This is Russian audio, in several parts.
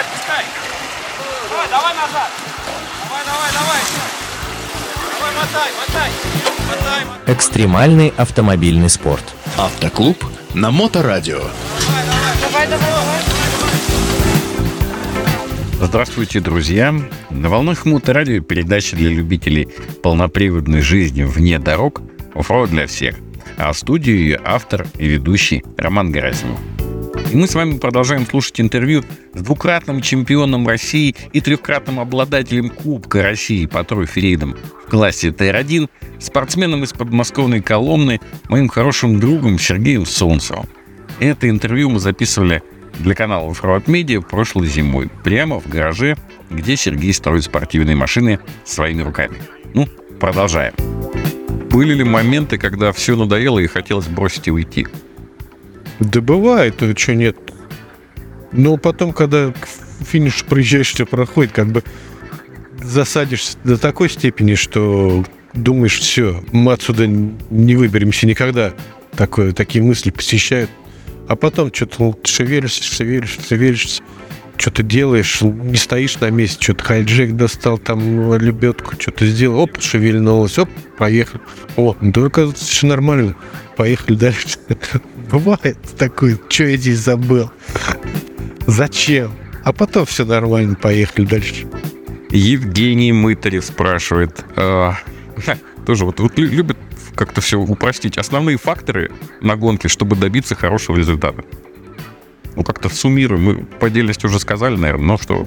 Давай, отпускай. Давай, давай назад. Давай, давай, давай. Давай, мотай, мотай. Мотай, мотай. Экстремальный автомобильный спорт. Автоклуб на Моторадио. Давай, давай, давай. Здравствуйте, друзья! На волнах Моторадио передача для любителей полноприводной жизни вне дорог «Оффроуд для всех». А в студии ее автор и ведущий Роман Герасимов. И мы с вами продолжаем слушать интервью с двукратным чемпионом России и трехкратным обладателем Кубка России по тройферейдам в классе ТР-1, спортсменом из подмосковной Коломны, моим хорошим другом Сергеем Солнцевым. Это интервью мы записывали для канала Offroad Media прошлой зимой, прямо в гараже, где Сергей строит спортивные машины своими руками. Ну, продолжаем. Были ли моменты, когда все надоело и хотелось бросить и уйти? Да бывает, а что нет. Но потом, когда к финишу проезжаешь, все проходит, как бы засадишься до такой степени, что думаешь, все, мы отсюда не выберемся никогда. Такое, такие мысли посещают. А потом что-то шевелишься, шевелишься, шевелишься, что-то делаешь, не стоишь на месте, что-то хайджек достал, там лебедку, что-то сделал, оп, шевельнулось, оп, поехал. О, ну только все нормально, поехали дальше. Бывает такое, что я здесь забыл? Зачем? А потом все нормально, поехали дальше. Евгений Мытарев спрашивает. э, тоже вот, вот лю- любит как-то все упростить. Основные факторы на гонке, чтобы добиться хорошего результата. Ну, как-то суммируем. Мы по отдельности уже сказали, наверное, но что...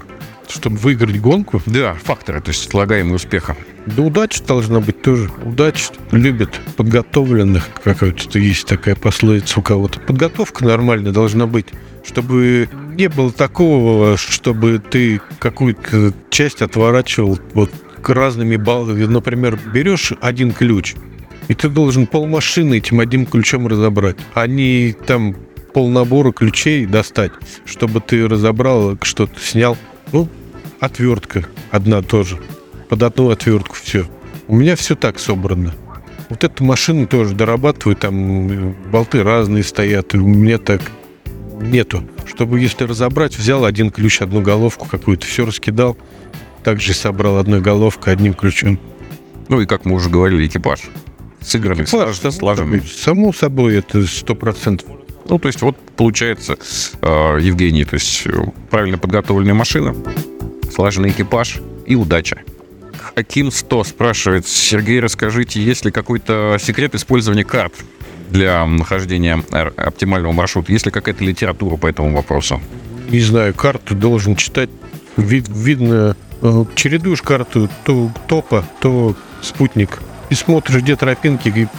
Чтобы выиграть гонку, Да, факторы, то есть слагаемые успеха. да удача должна быть тоже. Удача любит подготовленных, какая-то есть такая пословица у кого-то. Подготовка нормальная должна быть, чтобы не было такого, чтобы ты какую-то часть отворачивал вот к разными баллами. Например, берешь один ключ, и ты должен полмашины этим одним ключом разобрать, а не там полнабора ключей достать, чтобы ты разобрал, что-то снял. Ну, отвертка одна тоже. Под одну отвертку все. У меня все так собрано. Вот эту машину тоже дорабатываю, там э, болты разные стоят, и у меня так нету. Чтобы, если разобрать, взял один ключ, одну головку какую-то, все раскидал, также собрал одной головкой, одним ключом. Ну и, как мы уже говорили, экипаж. Сыгранный, слаж- слаженный. Само собой, это сто процентов. Ну, то есть вот получается, э, Евгений, то есть э, правильно подготовленная машина, слаженный экипаж и удача. Аким 100 спрашивает, Сергей, расскажите, есть ли какой-то секрет использования карт для нахождения оптимального маршрута? Есть ли какая-то литература по этому вопросу? не знаю, карту должен читать. Вид- видно, э, чередуешь карту то топа, то спутник. И смотришь, где тропинки,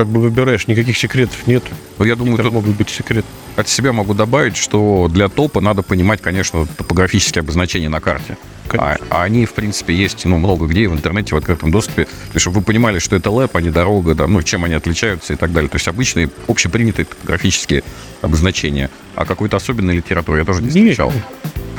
как бы выбираешь, никаких секретов нет. Ну, я думаю, Это тут могут быть секреты. от себя могу добавить, что для топа надо понимать, конечно, топографические обозначения на карте. А, а они, в принципе, есть ну, много где в интернете, в открытом доступе. То есть, чтобы вы понимали, что это лэп, а не дорога, да, ну, чем они отличаются и так далее. То есть, обычные общепринятые топографические обозначения. А какой-то особенной литературы я тоже не Нет.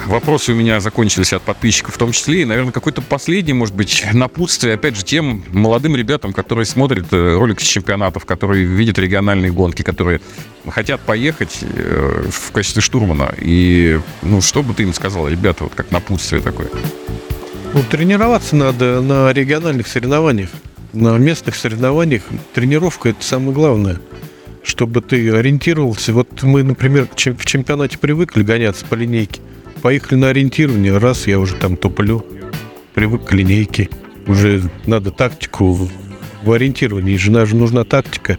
Вопросы у меня закончились от подписчиков в том числе. И, наверное, какой-то последний, может быть, напутствие, опять же, тем молодым ребятам, которые смотрят э, ролики с чемпионатов, которые видят региональные гонки, которые хотят поехать э, в качестве штурмана. И, ну, что бы ты им сказал, ребята, вот как напутствие такое? Ну, тренироваться надо на региональных соревнованиях. На местных соревнованиях тренировка это самое главное. Чтобы ты ориентировался. Вот мы, например, в чемпионате привыкли гоняться по линейке. Поехали на ориентирование, раз я уже там туплю. Привык к линейке. Уже надо тактику в- ориентировании. Жена же нужна тактика.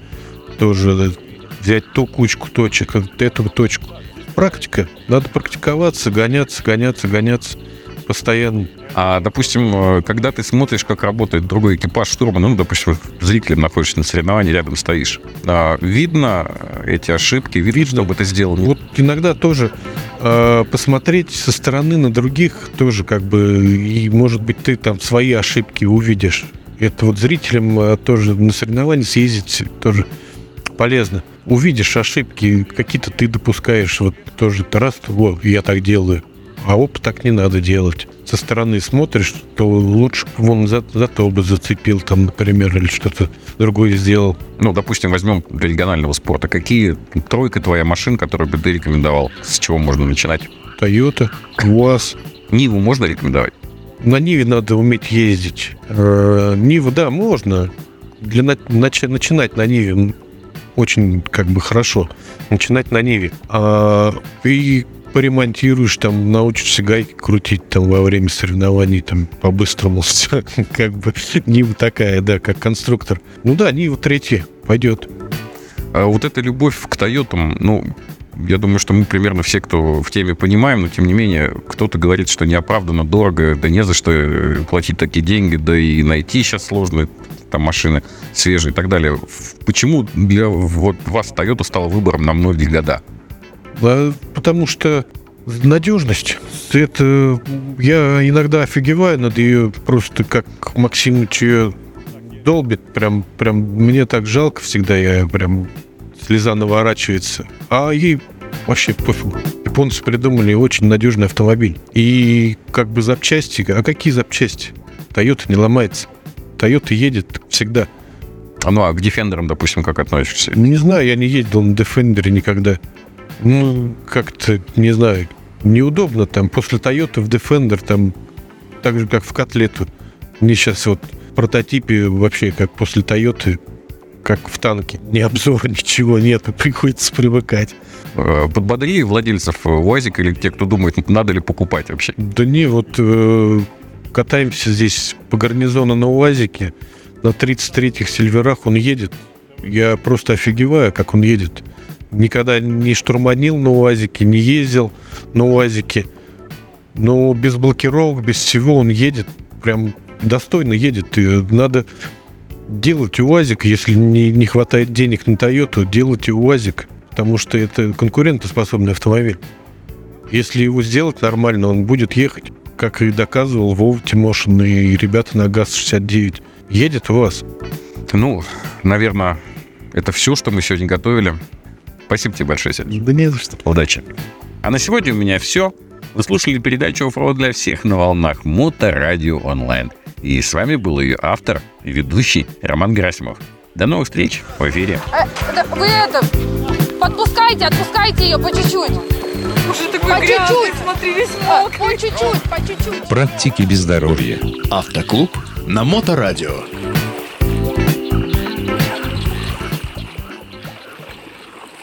Тоже взять ту кучку точек, вот эту точку. Практика. Надо практиковаться, гоняться, гоняться, гоняться постоянно. А, допустим, э, когда ты смотришь, как работает другой экипаж штурмана, ну, допустим, зрителем находишься на соревновании, рядом стоишь, а, видно эти ошибки, видно, бы ты сделал. Вот иногда тоже э, посмотреть со стороны на других тоже как бы, и может быть ты там свои ошибки увидишь. Это вот зрителям э, тоже на соревнования съездить тоже полезно. Увидишь ошибки, какие-то ты допускаешь, вот тоже раз, вот, я так делаю. А опыт так не надо делать. Со стороны смотришь, то лучше вон за, за то бы зацепил, там, например, или что-то другое сделал. Ну, допустим, возьмем для регионального спорта. Какие тройка твоя машин, которую бы ты рекомендовал? С чего можно начинать? Toyota, УАЗ. Ниву можно рекомендовать? На Ниве надо уметь ездить. Э, Нива, да, можно. Для на- нач- начинать на Ниве очень как бы хорошо. Начинать на Ниве. А и поремонтируешь, там, научишься гайки крутить там во время соревнований, там, по-быстрому все. Как бы Нива такая, да, как конструктор. Ну да, Нива третья пойдет. А вот эта любовь к Тойотам, ну, я думаю, что мы примерно все, кто в теме понимаем, но тем не менее, кто-то говорит, что неоправданно дорого, да не за что э, платить такие деньги, да и найти сейчас сложно там машины свежие и так далее. Почему для вот вас Toyota стала выбором на многие года? Потому что надежность. Это я иногда офигеваю над ее просто как Максимыч ее долбит. Прям, прям мне так жалко всегда, я прям слеза наворачивается. А ей вообще пофигу. Японцы придумали очень надежный автомобиль. И как бы запчасти. А какие запчасти? Тойота не ломается. Тойота едет всегда. А, Ну, а к Defender'ам, допустим, как относишься? Не знаю, я не ездил на Defender никогда. Ну, как-то, не знаю, неудобно там. После Toyota в Defender там так же, как в котлету. Мне сейчас вот в прототипе вообще как после Toyota, как в танке. Ни обзора, ничего нет, приходится привыкать. Э, Подбодри владельцев э, УАЗика или те, кто думает, надо ли покупать вообще. Да не, вот э, катаемся здесь по гарнизону на УАЗике. На 33-х сильверах он едет. Я просто офигеваю, как он едет. Никогда не штурманил на УАЗике, не ездил на УАЗике. Но без блокировок, без всего он едет. Прям достойно едет. И надо делать УАЗик, если не, не хватает денег на Тойоту, делайте УАЗик. Потому что это конкурентоспособный автомобиль. Если его сделать нормально, он будет ехать, как и доказывал Вова Тимошин и ребята на ГАЗ-69. Едет у вас. Ну, наверное, это все, что мы сегодня готовили. Спасибо тебе большое, Сереж. Да не за что. Удачи. А на сегодня у меня все. Вы слушали передачу «Оффроуд для всех» на волнах Моторадио онлайн. И с вами был ее автор и ведущий Роман Герасимов. До новых встреч в эфире. Э, да вы это, подпускайте, отпускайте ее по чуть-чуть. Уже такой По грязный, чуть-чуть. смотри, весь А, мокрый. По чуть-чуть, по чуть-чуть. Практики без здоровья. Автоклуб на Моторадио.